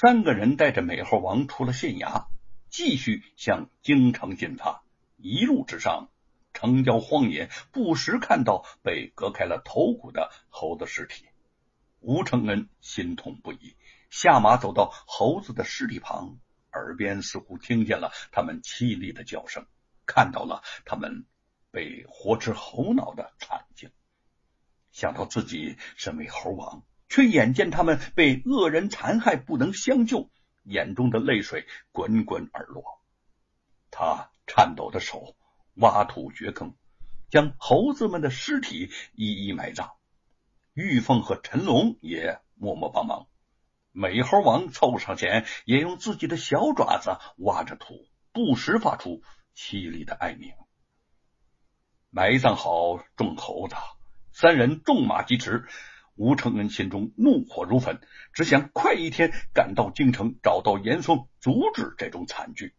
三个人带着美猴王出了县衙，继续向京城进发。一路之上，城郊荒野，不时看到被割开了头骨的猴子尸体。吴承恩心痛不已，下马走到猴子的尸体旁，耳边似乎听见了他们凄厉的叫声，看到了他们被活吃猴脑的惨境。想到自己身为猴王，却眼见他们被恶人残害，不能相救，眼中的泪水滚滚而落。他颤抖的手挖土掘坑，将猴子们的尸体一一埋葬。玉凤和陈龙也默默帮忙。美猴王凑上前，也用自己的小爪子挖着土，不时发出凄厉的哀鸣。埋葬好众猴子。三人纵马疾驰，吴承恩心中怒火如焚，只想快一天赶到京城，找到严嵩，阻止这种惨剧。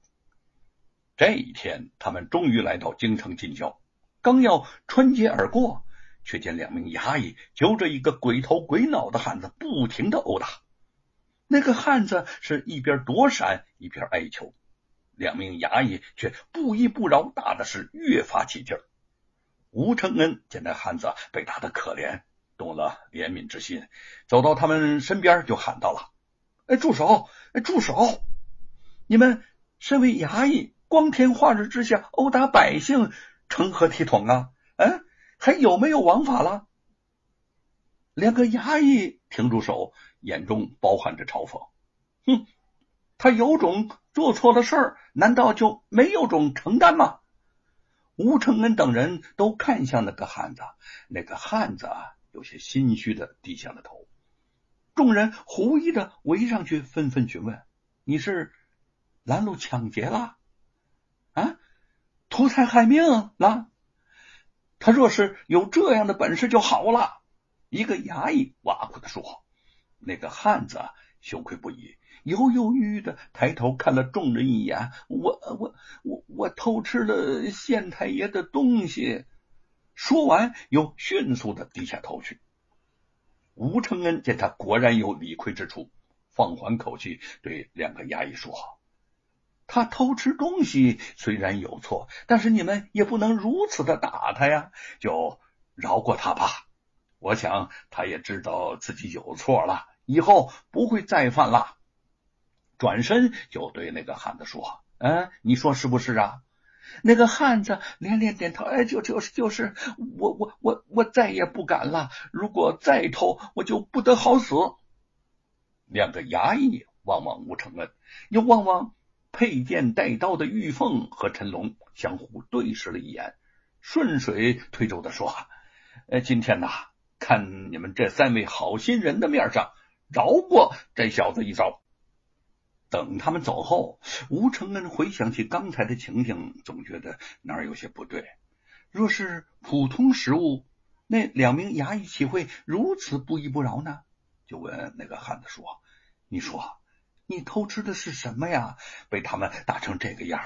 这一天，他们终于来到京城近郊，刚要穿街而过，却见两名衙役揪着一个鬼头鬼脑的汉子，不停的殴打。那个汉子是一边躲闪，一边哀求，两名衙役却不依不饶，打的是越发起劲儿。吴承恩见那汉子被打的可怜，动了怜悯之心，走到他们身边就喊道了：“哎，住手！哎，住手！你们身为衙役，光天化日之下殴打百姓，成何体统啊？嗯，还有没有王法了？”两个衙役停住手，眼中包含着嘲讽：“哼，他有种做错了事儿，难道就没有种承担吗？”吴承恩等人都看向那个汉子，那个汉子有些心虚的低下了头。众人狐疑的围上去，纷纷询问：“你是拦路抢劫了？啊，图财害命了？他若是有这样的本事就好了。”一个衙役挖苦的说：“那个汉子羞愧不已。”犹犹豫豫的抬头看了众人一眼，我我我我偷吃了县太爷的东西。说完，又迅速的低下头去。吴承恩见他果然有理亏之处，放缓口气对两个衙役说：“他偷吃东西虽然有错，但是你们也不能如此的打他呀，就饶过他吧。我想他也知道自己有错了，以后不会再犯了。”转身就对那个汉子说：“嗯，你说是不是啊？”那个汉子连连点头：“哎，就就是就是，我我我我再也不敢了。如果再偷，我就不得好死。”两个衙役望望吴承恩，又望望佩剑带刀的玉凤和陈龙，相互对视了一眼，顺水推舟的说：“呃，今天呐，看你们这三位好心人的面上，饶过这小子一遭。”等他们走后，吴承恩回想起刚才的情景，总觉得哪儿有些不对。若是普通食物，那两名衙役岂会如此不依不饶呢？就问那个汉子说：“你说，你偷吃的是什么呀？被他们打成这个样？”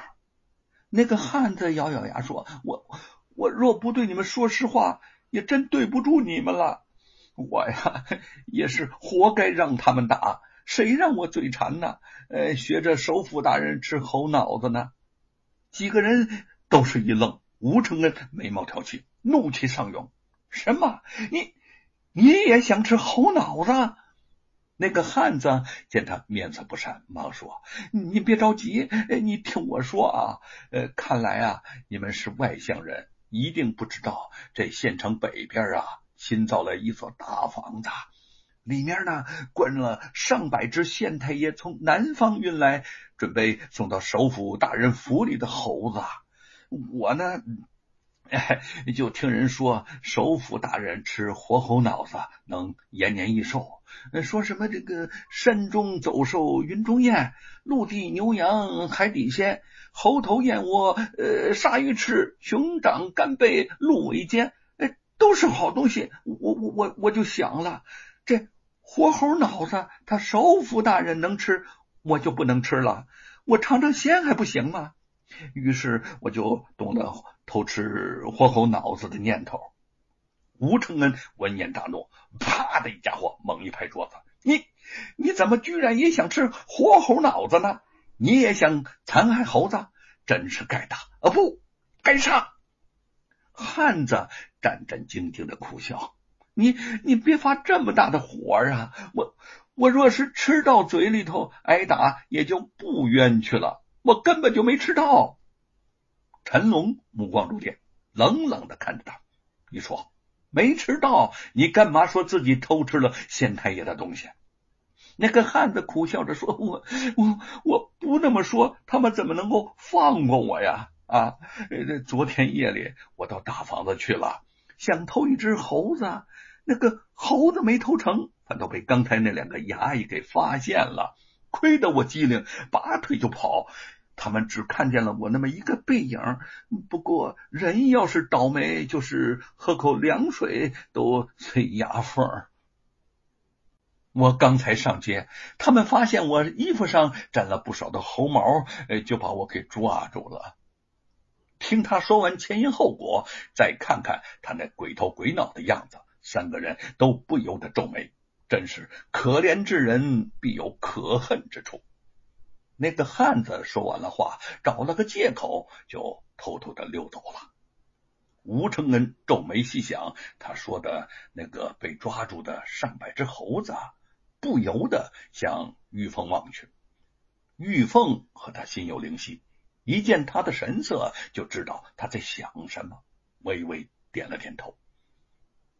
那个汉子咬咬牙说：“我我若不对你们说实话，也真对不住你们了。我呀，也是活该让他们打。”谁让我嘴馋呢？呃，学着首府大人吃猴脑子呢？几个人都是一愣。吴承恩眉毛挑起，怒气上涌：“什么？你你也想吃猴脑子？”那个汉子见他面色不善，忙说：“你别着急，你听我说啊。呃，看来啊，你们是外乡人，一定不知道这县城北边啊新造了一座大房子。”里面呢关了上百只县太爷从南方运来，准备送到首府大人府里的猴子。我呢，哎，就听人说首府大人吃活猴脑子能延年益寿，说什么这个山中走兽云中雁，陆地牛羊海底鲜，猴头燕窝呃鲨鱼翅，熊掌干贝鹿尾尖，哎，都是好东西。我我我我就想了，这。活猴脑子，他首府大人能吃，我就不能吃了。我尝尝鲜还不行吗？于是我就动了偷吃活猴脑子的念头。吴承恩闻言大怒，啪的一家伙猛一拍桌子：“你你怎么居然也想吃活猴脑子呢？你也想残害猴子？真是该打啊！不该杀！汉子战战兢兢的苦笑：“你你别发这么大的火啊！我我若是吃到嘴里头挨打，也就不冤屈了。我根本就没吃到。”陈龙目光如电，冷冷的看着他：“你说没吃到？你干嘛说自己偷吃了县太爷的东西？”那个汉子苦笑着说：“我我我不那么说，他们怎么能够放过我呀？啊，昨天夜里我到大房子去了，想偷一只猴子，那个猴子没偷成，反倒被刚才那两个衙役给发现了。亏得我机灵，拔腿就跑，他们只看见了我那么一个背影。不过人要是倒霉，就是喝口凉水都塞牙缝。”我刚才上街，他们发现我衣服上沾了不少的猴毛，就把我给抓住了。听他说完前因后果，再看看他那鬼头鬼脑的样子，三个人都不由得皱眉。真是可怜之人必有可恨之处。那个汉子说完了话，找了个借口就偷偷的溜走了。吴承恩皱眉细想，他说的那个被抓住的上百只猴子。不由得向玉凤望去，玉凤和他心有灵犀，一见他的神色就知道他在想什么，微微点了点头。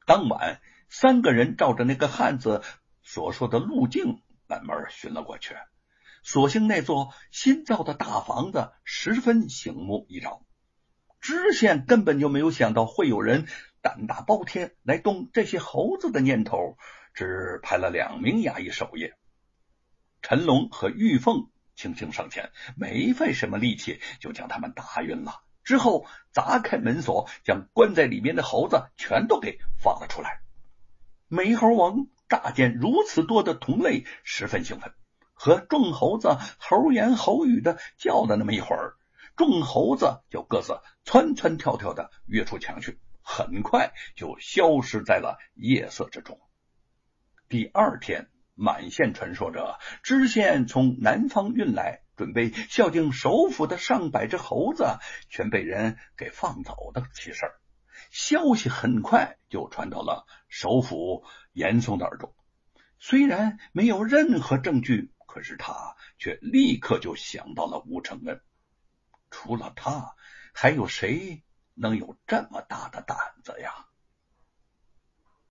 当晚，三个人照着那个汉子所说的路径慢慢寻了过去。所幸那座新造的大房子十分醒目一照，知县根本就没有想到会有人胆大包天来动这些猴子的念头。只派了两名衙役守夜，陈龙和玉凤轻轻上前，没费什么力气就将他们打晕了。之后砸开门锁，将关在里面的猴子全都给放了出来。美猴王乍见如此多的同类，十分兴奋，和众猴子猴言猴语的叫了那么一会儿，众猴子就各自窜窜跳跳的跃出墙去，很快就消失在了夜色之中。第二天，满县传说着知县从南方运来准备孝敬首府的上百只猴子全被人给放走的奇事儿。消息很快就传到了首府严嵩的耳中。虽然没有任何证据，可是他却立刻就想到了吴承恩。除了他，还有谁能有这么大的胆子呀？